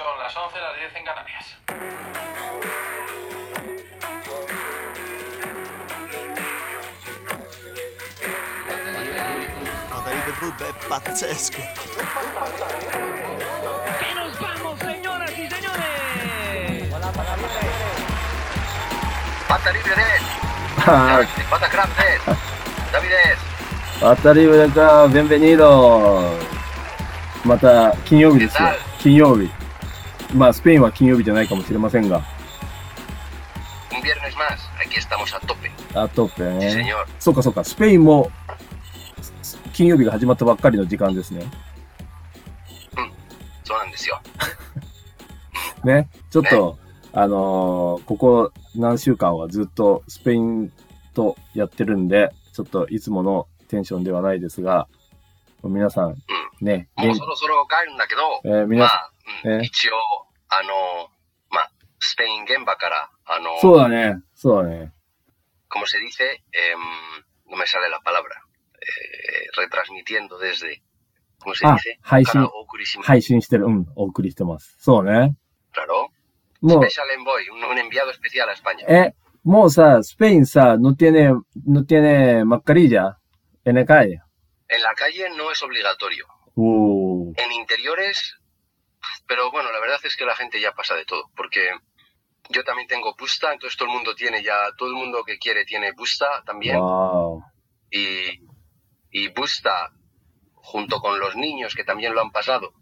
Son las 11, las 10 en Canarias. Rodrigo Bubba è pazzesco. ¡Y nos vamos, señoras y señores! Bata libre de Ah, Bata crap de Davides 当たり前か、ビェンベニードまあ、スペインは金曜日じゃないかもしれませんが、あとって Sí ね。そうかそうか、スペインも、金曜日が始まったばっかりの時間ですね。そうなんですよ。ね。ちょっと、あのーここ何週間はずっとスペインとやってるんで、ちょっといつものテンションではないですが、皆さん、ね、元もうそろそろ帰るんだけどえー皆さん、まあ、うんえ一応あのまあスペイン現場からあのそうだね、そうだね。 como se dice em, no me sale la palabra eh, retransmitiendo desde ¿cómo se あ dice?、配信から、お送りします配信してる、うん、お送りしてます。そうね。 claro もう、 Special Envoy un, un enviado especial a España え、もうさ、スペインさ、no tiene, no tiene mascarilla en la calle. en la calle no es obligatorio おー。 En interiores, pero bueno, la verdad es que la gente ya pasa de todo, porque yo también tengo busta, entonces todo el mundo tiene ya, todo el mundo que quiere tiene busta también. Y, y busta, junto con los niños que también lo han pasado,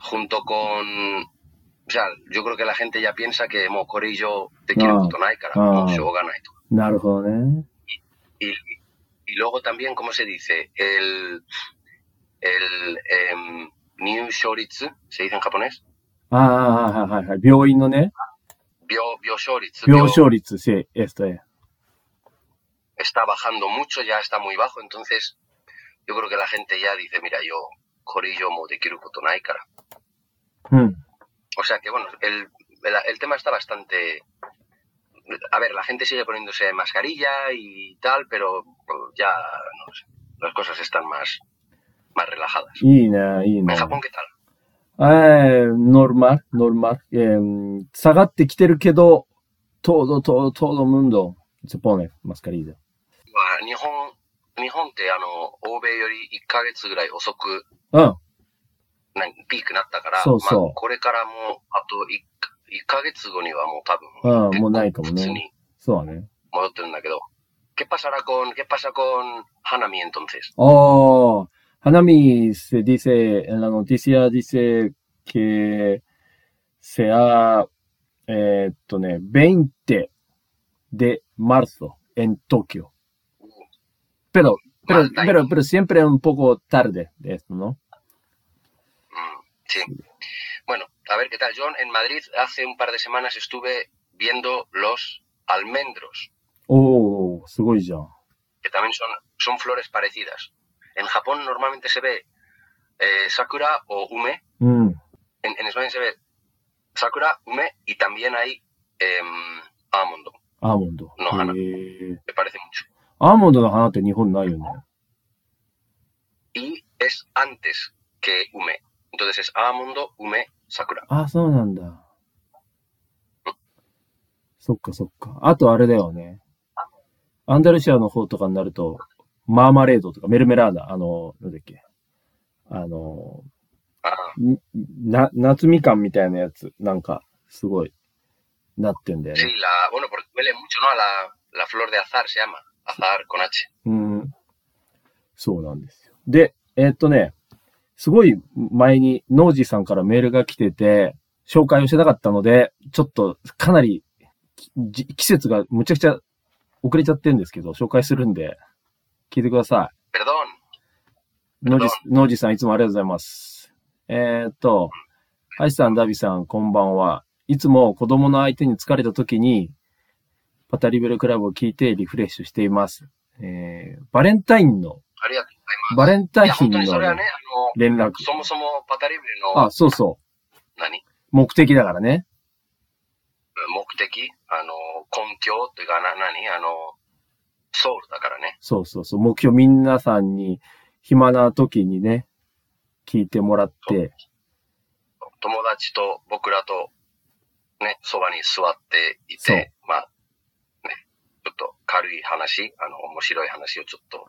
junto con o sea, yo creo que la gente ya piensa que Mocorillo te quiere un montón, cara, gana y, y, y luego también, ¿cómo se dice? El, el, eh, em, New Shoritsu, ¿se dice en japonés? ああ、はいはいはい。病院のね、 Bio, Bioshouritsu, 病 bio- 床率、sí, esto es. está bajando mucho, ya está muy bajo, entonces yo creo que la gente ya dice, mira, yo, Corillo, mo de Kirukoto Naikara. うん。 O sea que bueno, el, el, el tema está bastante... A ver, la gente sigue poniéndose mascarilla y tal, pero ya, no sé, las cosas están más, más relajadas. いいね、いいね ¿En。Japón qué tal? えー、ノルマル、ノルマル。えー、下がってきてるけど、todo, todo, todo mundo se pone mascarilla. まあ日本、日本ってあの、欧米より1ヶ月ぐらい遅くうん。なピークなったから、そうそうまあ、これからもう、あと 1, 1ヶ月後にはもう多分、うん、もうないかもね。そうだね。戻ってるんだけど、¿Qué pasará con, qué pasa con Hanami entonces? Oh, Hanami se dice en la noticia, dice que se ha eh, 20 de marzo en Tokio. Pero, pero, pero, pero, siempre un poco tarde de esto, ¿no? Mm, sí. Bueno, a ver qué tal, John. En Madrid hace un par de semanas estuve viendo los almendros. Oh, Que también son, son flores parecidas. En Japón normalmente se ve eh, Sakura o Ume. En, España se ve Sakura, Ume y también hay em, Amondo. Amondo. No, Me parece mucho. Amondo no Hana te Y es antes que Ume. Entonces es Amondo, Ume, Sakura. Ah, so nanda. そっかそっか。あとあれだよね。アンダルシアの方とかになると、マーマレードとかメルメラーダ、あの、なんだっけ。あの、Ah, んな、夏みかんみたいなやつ、なんか、すごい、なってんだよ sí, ね。la, bueno, porque huele mucho, ¿no? A la, la flor de azar se llama. Azar con H. うん。そうなんですよ。で、えーっとね、すごい前にノージーさんからメールが来てて、紹介をしてなかったので、ちょっとかなり季節がむちゃくちゃ遅れちゃってるんですけど、紹介するんで、聞いてくださ.い。ノージー、ノージーさんいつもありがとうございます。えーっと、ハイさん、ダビさん、こんばんは。いつも子供の相手に疲れた時に、パタリベルクラブを聞いてリフレッシュしています。えー、バレンタインの、ありがとうございます。バレンタインのにそれはね、連絡。そもそもパタリブレの、あ、そうそう。何？目的だからね。目的？あの、根拠？というか、な、何？あの、ソウルだからね。そうそうそう。目標皆さんに暇な時にね、聞いてもらって、友達と僕らと、ね、そばに座っていて、まあ、ね、ちょっと軽い話、あの、面白い話をちょっと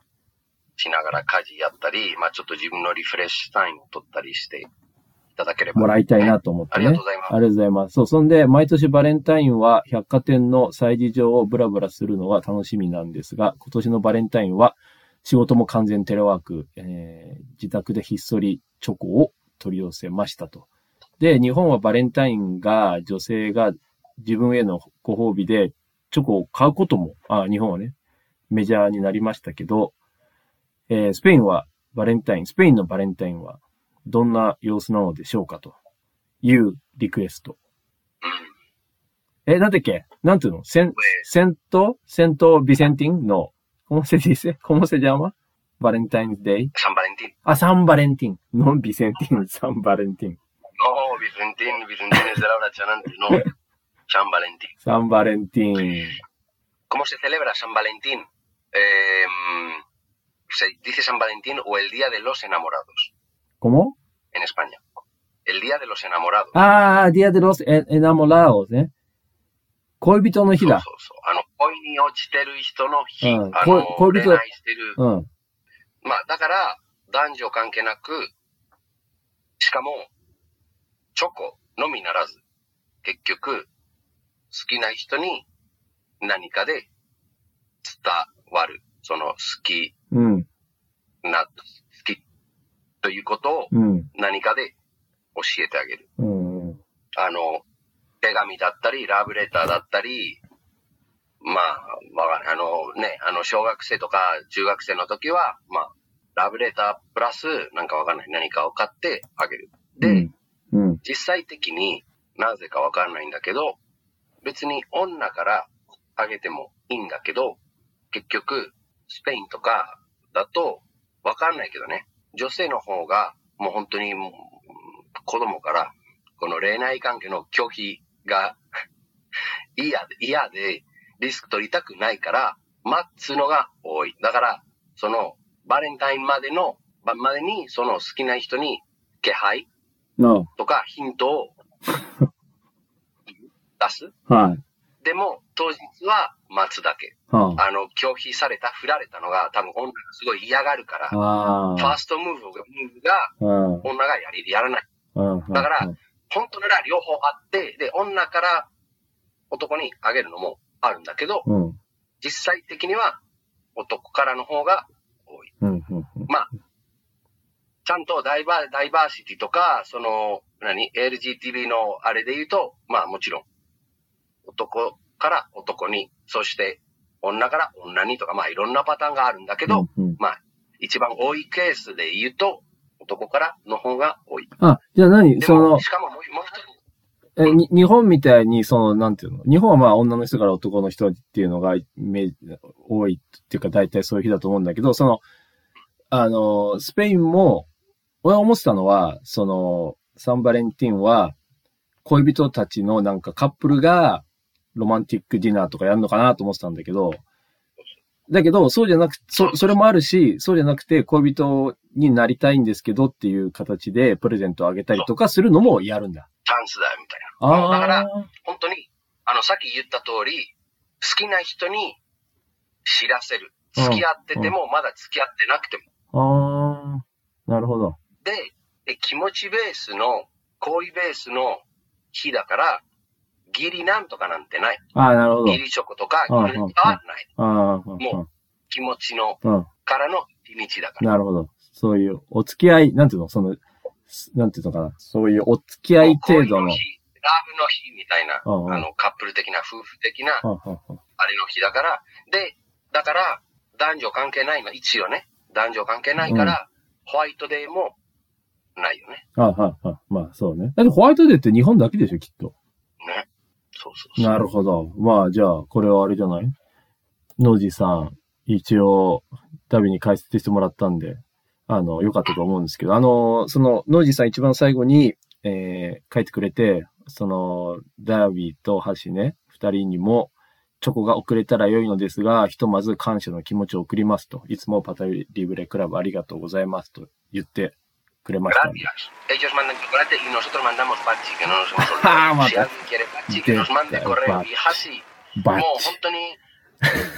しながら家事やったり、まあちょっと自分のリフレッシュタイムを取ったりしていただければ。もらいたいなと思ってね。ありがとうございますありがとうございます。そう、そんで、毎年バレンタインは百貨店の催事場をブラブラするのが楽しみなんですが、今年のバレンタインは仕事も完全テレワーク、えー自宅でひっそりチョコを取り寄せましたと。で、日本はバレンタインが女性が自分へのご褒美でチョコを買うことも、あ、日本はね、メジャーになりましたけど、えースペインはバレンタイン、スペインのバレンタインはどんな様子なのでしょうかというリクエスト。え、なんだっけなんていうのセン、セントセントビセンティンの、¿cómo se dice? ¿cómo se llama? バレンタインズデイサンバレンティン。あ、サンバレンティン。ノンビセンティン、サンバレンティン。 No, Vicentín, Vicentín es de Laura Chanante, no. San Valentín. サンバレンティン。 ¿Cómo se celebra San Valentín? Eh, se dice San Valentín o el Día de los Enamorados ¿Cómo? en España. El Día de los Enamorados. あー、ディアデロスエエナモラオね。恋人の日だ。そうそうそう。あの、恋に落ちてる人の日。うんあの、恋恋人恋愛してる。うん。まあ、だから、男女関係なく、しかも、チョコのみならず、結局、好きな人に何かで伝わる。その好きうん。ということをうん。何かで教えてあげる。うん。あの、手紙だったり、ラブレターだったり、まあ、わかんない。あのね、あの、小学生とか中学生の時は、まあ、ラブレタープラス、なんかわかんない。何かを買ってあげる。で、うん。実際的になぜかわかんないんだけど、別に女からあげてもいいんだけど、結局、スペインとかだと、わかんないけどね、女性の方がもう本当に子供から、この恋愛関係の拒否が 嫌で、嫌でリスク取りたくないから、待つのが多い。だから、その、バレンタインまでの、ばまでに、その好きな人に気配なとかヒントを 出す。はい。でも、当日は待つだけ。はあの、拒否された、振られたのが多分女がすごい嫌がるから、ファーストムーブが。女がやり、やらない。うん。だから本当なら両方あって、で、女から男にあげるのもあるんだけど、うん。実際的には男からの方が多い。うん。うん。まあ、ちゃんとダイバー、ダイバーシティとか、その、何 ?LGTB のあれで言うと、まあもちろん、男から男に、そして女から女にとか、まあいろんなパターンがあるんだけど、うんうん。まあ、一番多いケースで言うと、男からの方が多い。あ、じゃあ何？でそのも、、しかももう一つ、え、に日本みたいに、その、なんていうの？日本はまあ女の人から男の人っていうのがめ多いっていうか大体そういう日だと思うんだけど、その、あの、スペインも、俺は思ってたのは、その、サンバレンティンは、恋人たちのなんかカップルがロマンティックディナーとかやるのかなと思ってたんだけど、だけど、そうじゃなくそ、それもあるし、そうじゃなくて恋人になりたいんですけどっていう形でプレゼントをあげたりとかするのもやるんだ。チャンスだよ、みたいな。あだから、あ。本当に、あの、さっき言った通り、好きな人に知らせる。うん付き合ってても、まだ付き合ってなくても。ああ、なるほど。で、で気持ちベースの、恋ベースの日だから、義理なんとかなんてない。ああ、なるほど。義理チョコとか、うん義理とかはない。ああ、もう気持ちの。からの日にちだから。なるほど。そういう、お付き合い、なんていうの？その、すなんていうのかな？そういうお付き合い程度の。恋の日、ラブの日みたいな、あの、カップル的な、夫婦的な、あれの日だから、で、だから、男女関係ないの、一応ね、男女関係ないから、ホワイトデーもないよね。あはんはんまあ、そうね。だってホワイトデーって日本だけでしょ、きっと。そうそう。なるほど。まあ、じゃあ、これはあれじゃない？ノージーさん、一応、ダビに解説してもらったんで、あの、良かったと思うんですけど、あの、その、ノージーさん一番最後に、えー書いてくれて、その、ダービーとハシね、二人にも、チョコが送れたら良いのですが、ひとまず感謝の気持ちを送りますと、いつもパタリブレクラブありがとうございますと言ってくれましたんで。Gracias. Ellos mandan chocolate y nosotros mandamos pachi, que no nos hemos Ah, olvidado. si alguien quiere pachi, que nos mande correo. Y Hasi, バッもうチ本当に、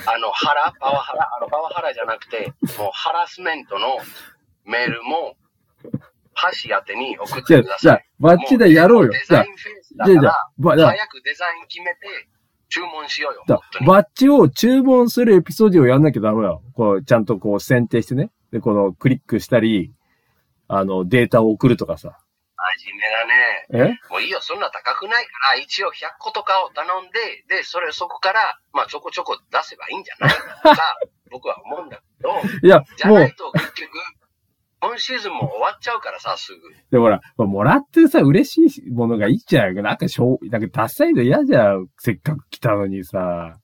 あの、ハラ、パワハラ、あの、パワハラじゃなくて、もうハラスメントのメールも、箸宛てに送ってくだ、さい。じゃあ、バッチでやろうよも。デじゃあザイ、ンフェイスだじゃあ、じゃからじゃあ早くデザイン決めて、注文しようよ。バッジを注文するエピソードをやんなきゃダメだよ。こう、ちゃんとこう選定してね。で、このクリックしたり、あの、データを送るとかさ。真面目だね。え？もういいよ、そんな高くないから、一応100個とかを頼んで、で、それ、そこから、まあ、ちょこちょこ出せばいいんじゃない？か、僕は思うんだけど、いや、じゃない、と結局、今シーズンも終わっちゃうからさ、すぐ。でもほら、もらってさ、嬉しいものがいいじゃん。なんかしょう、なんかダサいの嫌じゃん。せっかく来たのにさ。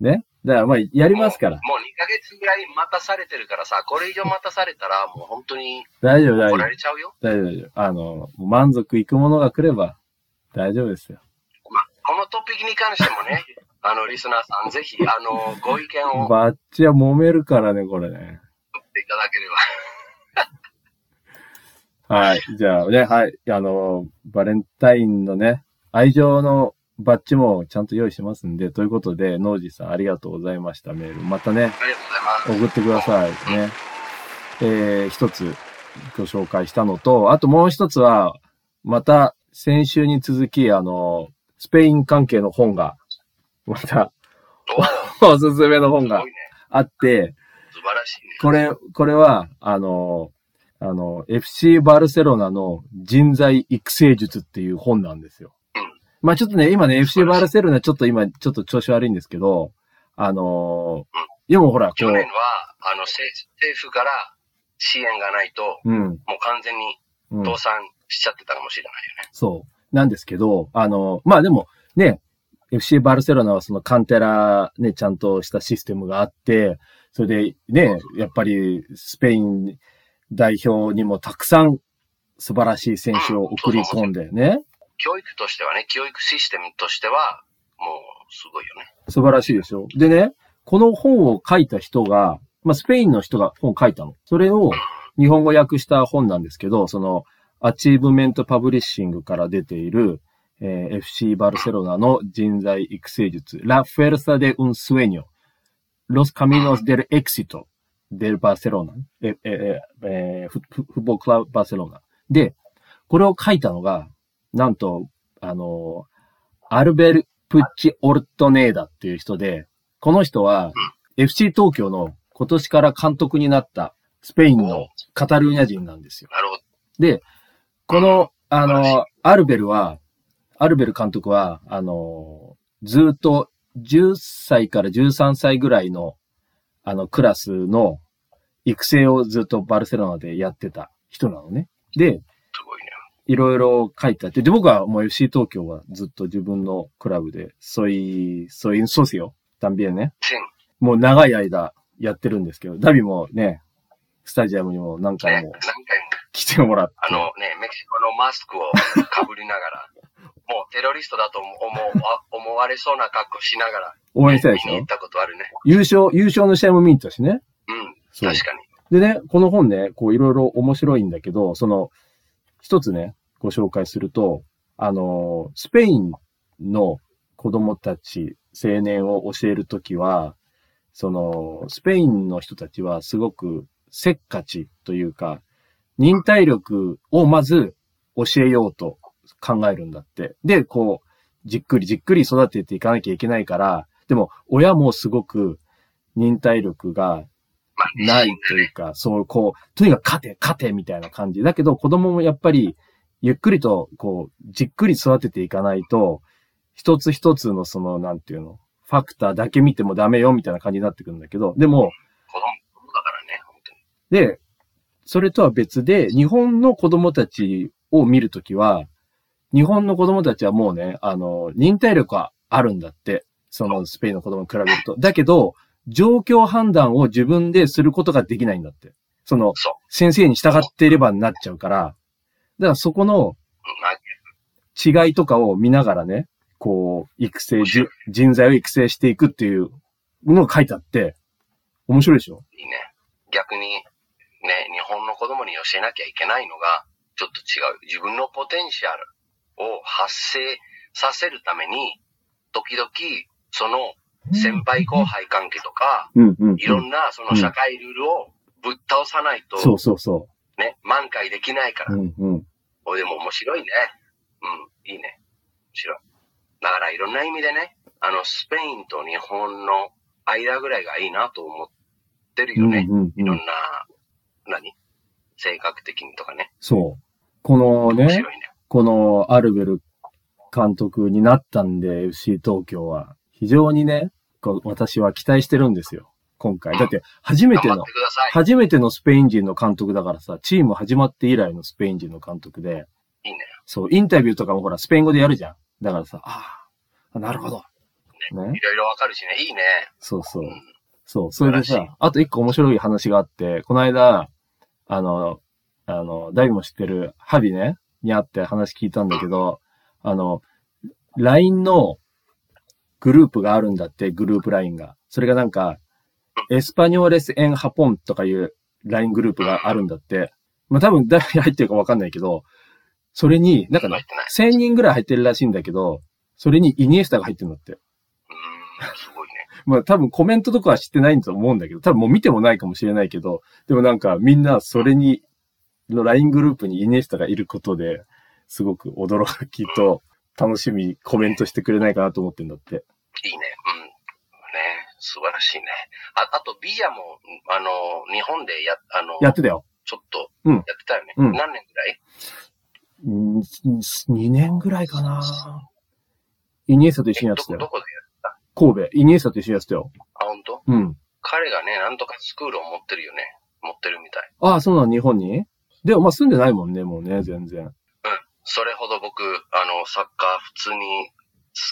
ね？だからまあ、やりますから。もうもう2ヶ月ぐらい待たされてるからさ、これ以上待たされたら、もう本当に大丈夫、大丈夫怒ら。れちゃうよ。大丈夫、大丈夫。あの、満足いくものが来れば、大丈夫ですよ。まあ、このトピックに関してもね、あの、リスナーさん、ぜひ、あの、ご意見をバッチは揉めるからね、これね。言っていただければ。はい。じゃあね、はい。あの、バレンタインのね、愛情のバッジもちゃんと用意しますんで、ということで、ノージーさんありがとうございました、メール。またね。送ってくださいね。えー、一つご紹介したのと、あともう一つは、また先週に続き、あの、スペイン関係の本が、またおすすめの本が。あって、素晴らしいね。これ、これは、あの、あの、FC バルセロナの人材育成術っていう本なんですよ。うんまあちょっとね、今ね、FC バルセロナちょっと今、ちょっと調子悪いんですけど、あのでもほら、こ去年はう、、あの、政政府から支援がないと、うん、もう完全にうん。倒産しちゃってたかもしれないよね。そう。なんですけど、あの、まあでも、ね、FC バルセロナはそのカンテラね、ちゃんとしたシステムがあって、それでね、やっぱりスペイン代表にもたくさん素晴らしい選手を送り込んでね、教育としてはね、教育システムとしては、もう、すごいよね。素晴らしいでしょ。でね、この本を書いた人が、まあスペインの人が本書いたの。それを日本語訳した本なんですけど、その、アチーブメントパブリッシングから出ている、えー FC バルセロナの人材育成術、La Fuerza de un Sueño, Los Caminos del Éxito del Barcelona, え、え、え、えーフフフットボールクラブバルセロナ。で、これを書いたのが、なんと、あの、アルベル・プッチ・オルトネーダっていう人で、この人は、FC 東京の今年から監督になったスペインのカタルーニャ人なんですよ。なるほど。で、この、あの、アルベルは、アルベル監督は、あの、ずっと10歳から13歳ぐらいの、あの、クラスの育成をずっとバルセロナでやってた人なのね。で、すごいね。いろいろ書いてあって、で、僕はもう FC 東京はずっと自分のクラブで、ソイ、ソインソシオ、también ね。チン。もう長い間やってるんですけど、ダビもね、スタジアムにも何ね、回も。来てもらって。あのね、メキシコのマスクをかぶりながら、もうテロリストだと思思われそうな格好しながら、応援したでしょ見に行ったことあるね。優勝、優勝の試合も見に行ったしね。うん。そう確かに。でね、この本ね、こういろいろ面白いんだけど、その、一つね、ご紹介すると、あの、スペインの子供たち、青年を教えるときは、その、スペインの人たちはすごくせっかちというか、忍耐力をまず教えようと考えるんだって。で、こう、じっくりじっくり育てていかなきゃいけないから、でも親もすごく忍耐力が、ないというか、そう、こう、とにかく勝て、勝て、みたいな感じ。だけど、子供もやっぱり、ゆっくりと、こう、じっくり育てていかないと、一つ一つのその、なんていうの、ファクターだけ見てもダメよ、みたいな感じになってくるんだけど、でも、子供だからね、本当に。で、それとは別で、日本の子供たちを見るときは、日本の子供たちはもうね、あの、忍耐力はあるんだって。そのスペインの子供に比べると。だけど、状況判断を自分ですることができないんだって。その。先生に従っていればなっちゃうから、だからそこの違いとかを見ながらね、こう、育成、じ人材を育成していくっていうのが書いてあって、面白いでしょ？いいね。逆に、ね、日本のの子供に教えなきゃいけないのが、ちょっと違う。自分のポテンシャルを発生させるために、時々、その先輩後輩関係とか、うんうん。いろんなその社会ルールをぶっ倒さないと、そうそうそね、満開できないかう。ら。うんうん。おでも面白いね。うん、いいね。面白い。だからいろんな意味でね、あの、スペインと日本の間ぐらいがいいなと思ってるよね。うんうんうんいろんな、何？性格的にとかね。そう。このね、面白いね。このアルベル監督になったんで、FC 東京は、非常にね、こう私は期待してるんですよ。今回。だって、初めての。初めてのスペイン人の監督だからさ、チーム始まって以来のスペイン人の監督で、いいね。そう、インタビューとかもほら、スペイン語でやるじゃん。だからさ、ああ、なるほど。ねい。ろいろわかるしね。いいね。そうそうう。ん。そう、それでさ、あと一個面白い話があって、この間、あの、あの、ダイも知ってる、ハビね、に会って話聞いたんだけど、あの、LINE のグループがあるんだって、グループ LINE が。それがなんか、エスパニョーレス・エン・ハポンとかいう LINE グループがあるんだって。まあ、多分誰入ってるかわかんないけど、それに、なんかね入ってない。1000人ぐらい入ってるらしいんだけど、それにイニエスタが入ってるんだって。うーん、すごいね。まあ多分コメントとかは知ってないと思うんだけど、多分もう見てもないかもしれないけど、でもなんかみんなそれに、の LINE グループにイニエスタがいることで、すごく驚きと楽しみコメントしてくれないかなと思ってんだって。いいね。うん。ね。素晴らしいね。あ、あと、ビアも、あの、日本でや、あの、やってたよ。ちょっと、うんやってたよね。うん何年ぐらい？2年ぐらいかなイニエスタと一緒にやってたよ。どどこでやった？神戸。イニエスタと一緒にやってたよ。あ、本当？うん。彼がね、なんとかスクールを持ってるよね。持ってるみたい。ああ、そうなの、日本に？でもまあ住んでないもんね、もうね、全然。それほど僕、あの、サッカー普通に好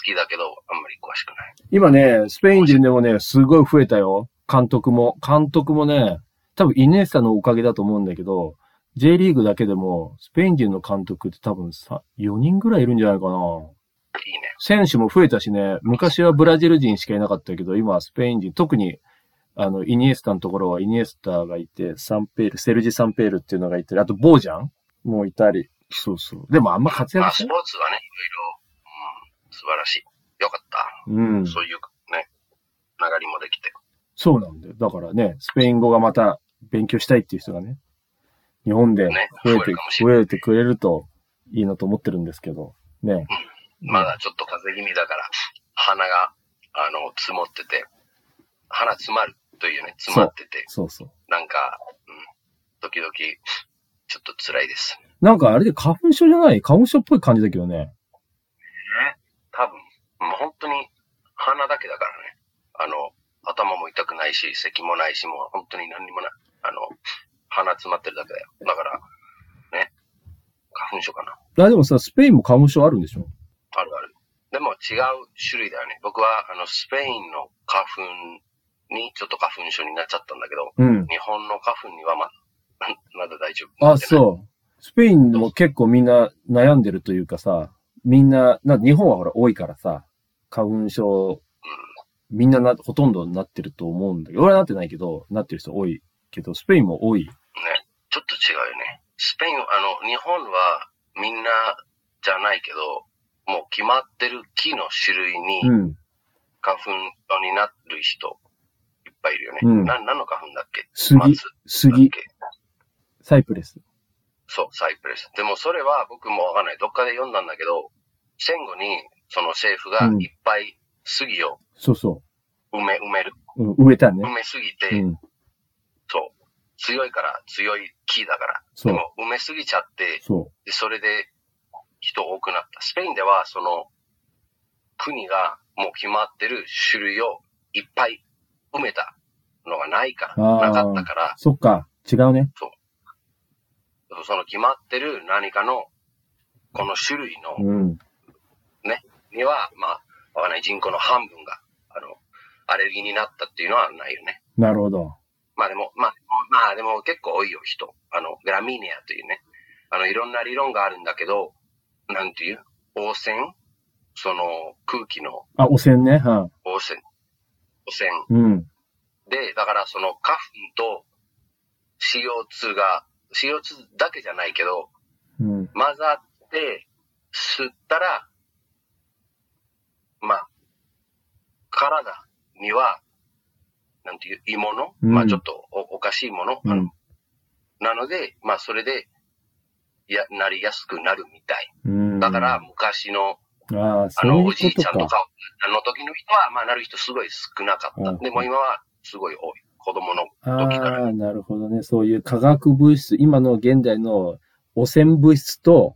きだけど、あんまり詳しくない。今ね、スペイン人でもね、すごい増えたよ。監督も。監督もね、多分イネスタのおかげだと思うんだけど、J リーグだけでも、スペイン人の監督って多分さ、4人ぐらいいるんじゃないかな。いいね。選手も増えたしね、昔はブラジル人しかいなかったけど、今はスペイン人、特に、あの、イニエスタのところはイニエスタがいて、サンペール、セルジ・サンペールっていうのがいて、あと、ボージャンもいたり。そうそう。でもあんま活まあ、躍してスポーツはね、いろいろ、うん、素晴らしい。よかった。うん。そういうね、流れもできて。そうなんだよ。だからね、スペイン語がまた勉強したいっていう人がね、日本でね増えて増えるかも、しれない増えてくれるといいなと思ってるんですけど、ね。まだちょっと風邪気味だから、鼻が、あの、詰まってて、鼻詰まるというね、詰まってて、そうそう。なんか、うん、時々、ちょっと辛いです。なんかあれで花粉症じゃない？花粉症っぽい感じだけどね。多分、もう本当に鼻だけだからね。あの、頭も痛くないし、咳もないし、もう本当に何にもない。あの、鼻詰まってるだけだよ。だから、ね、花粉症かな。あ、でもさ、スペインも花粉症あるんでしょ？あるある。でも違う種類だよね。僕は、あの、スペインの花粉にちょっと花粉症になっちゃったんだけど、うん。日本の花粉にはま、まだ大丈夫。あ、そう。スペインも結構みんな悩んでるというかさ、みんな、な日本はほら多いからさ、花粉症、みんなな、ほとんどなってると思うんだけど、俺はなってないけど、なってる人多いけど、スペインも多い。ね。ちょっと違うよね。スペイン、あの、日本はみんなじゃないけど、もう決まってる木の種類にうん。花粉症になる人いっぱいいるよね。うんな何の花粉だっけ？杉杉、け？サイプレス。そう、サイプレス。でもそれは僕もわかんない。どっかで読んだんだけど、戦後にその政府がうんいっぱい杉をそうそ埋め、埋める。う。うん、植えたね埋。めすぎて、うん。そう。強いから強い木だから。そう。でも埋めすぎちゃって、そで、それで人多くなった。スペインではその国がもう決まってる種類をいっぱい埋めたのがないから、なかったからう。、そっか。違うね。その決まってる何かのこの種類のうん。には、まあ、わかんない人口の半分が、あの、アレルギーになったっていうのはないよね。なるほど。まあでも、まあ、まあでも結構多いよ、人。あの、グラミネアというね。あの、いろんな理論があるんだけど、なんていう？汚染？その空気のあ、汚染ね。は汚染。汚染。い。うん。で、だからその花粉と CO2 が CO2 だけじゃないけど、うん。混ざって、吸ったら、まあ、体には、なんていう、いいもの、うんまあちょっとおおかしいもの、あのうん。なので、まあそれで、や、なりやすくなるみたい。うん。だから、昔の、ああ、あの、おじい。ちゃんとか、あの時の人は、まあなる人すごい少なかった。うんでも今はすごい多い。子供の時から。ああ、なるほどね。そういう化学物質、今の現代の汚染物質と、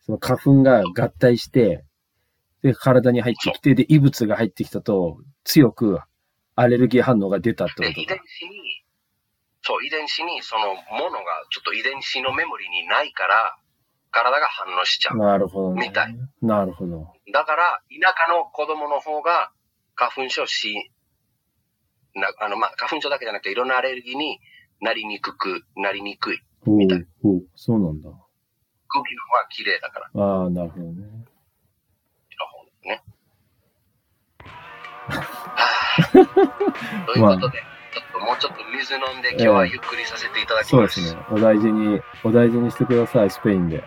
その花粉が合体して、で、体に入ってきて、で、異物が入ってきたと、強くアレルギー反応が出たってで、こと遺伝子に、そう、遺伝子にそのものが、ちょっと遺伝子のメモリにないから、体が反応しちゃか。う。なるほどね。みたいなるほど。だから、田舎の子供の方が花粉症し、なあの、まあ、花粉症だけじゃなくて、いろんなアレルギーになりにくく、なりにくい。みたい、ほう、そうなんだ。空気の方が綺麗だから、ああ、なるほどね。ね。ということで、ちょっともうちょっと水飲んで、今日はゆっくりさせていただきま。そうですすね。お大事に、お大事にしてください、スペインで。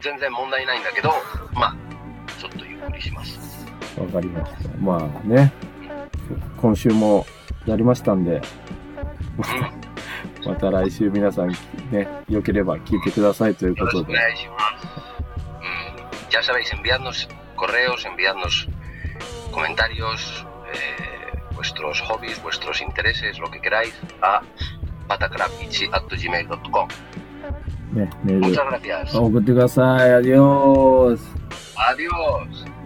全然問題ないんだけど、まあ、ちょっとゆっくりします。わかりました。まあね、今週もやりましたんで、うん。また来週皆さんね、良ければ聞いてくださいということで。Mm, ya sabéis, enviadnos correos, enviadnos comentarios, eh, vuestros hobbies, vuestros intereses, lo que queráis, a patacrapichi.gmail.com. Muchas gracias. 送ってください。アディオース。Adiós.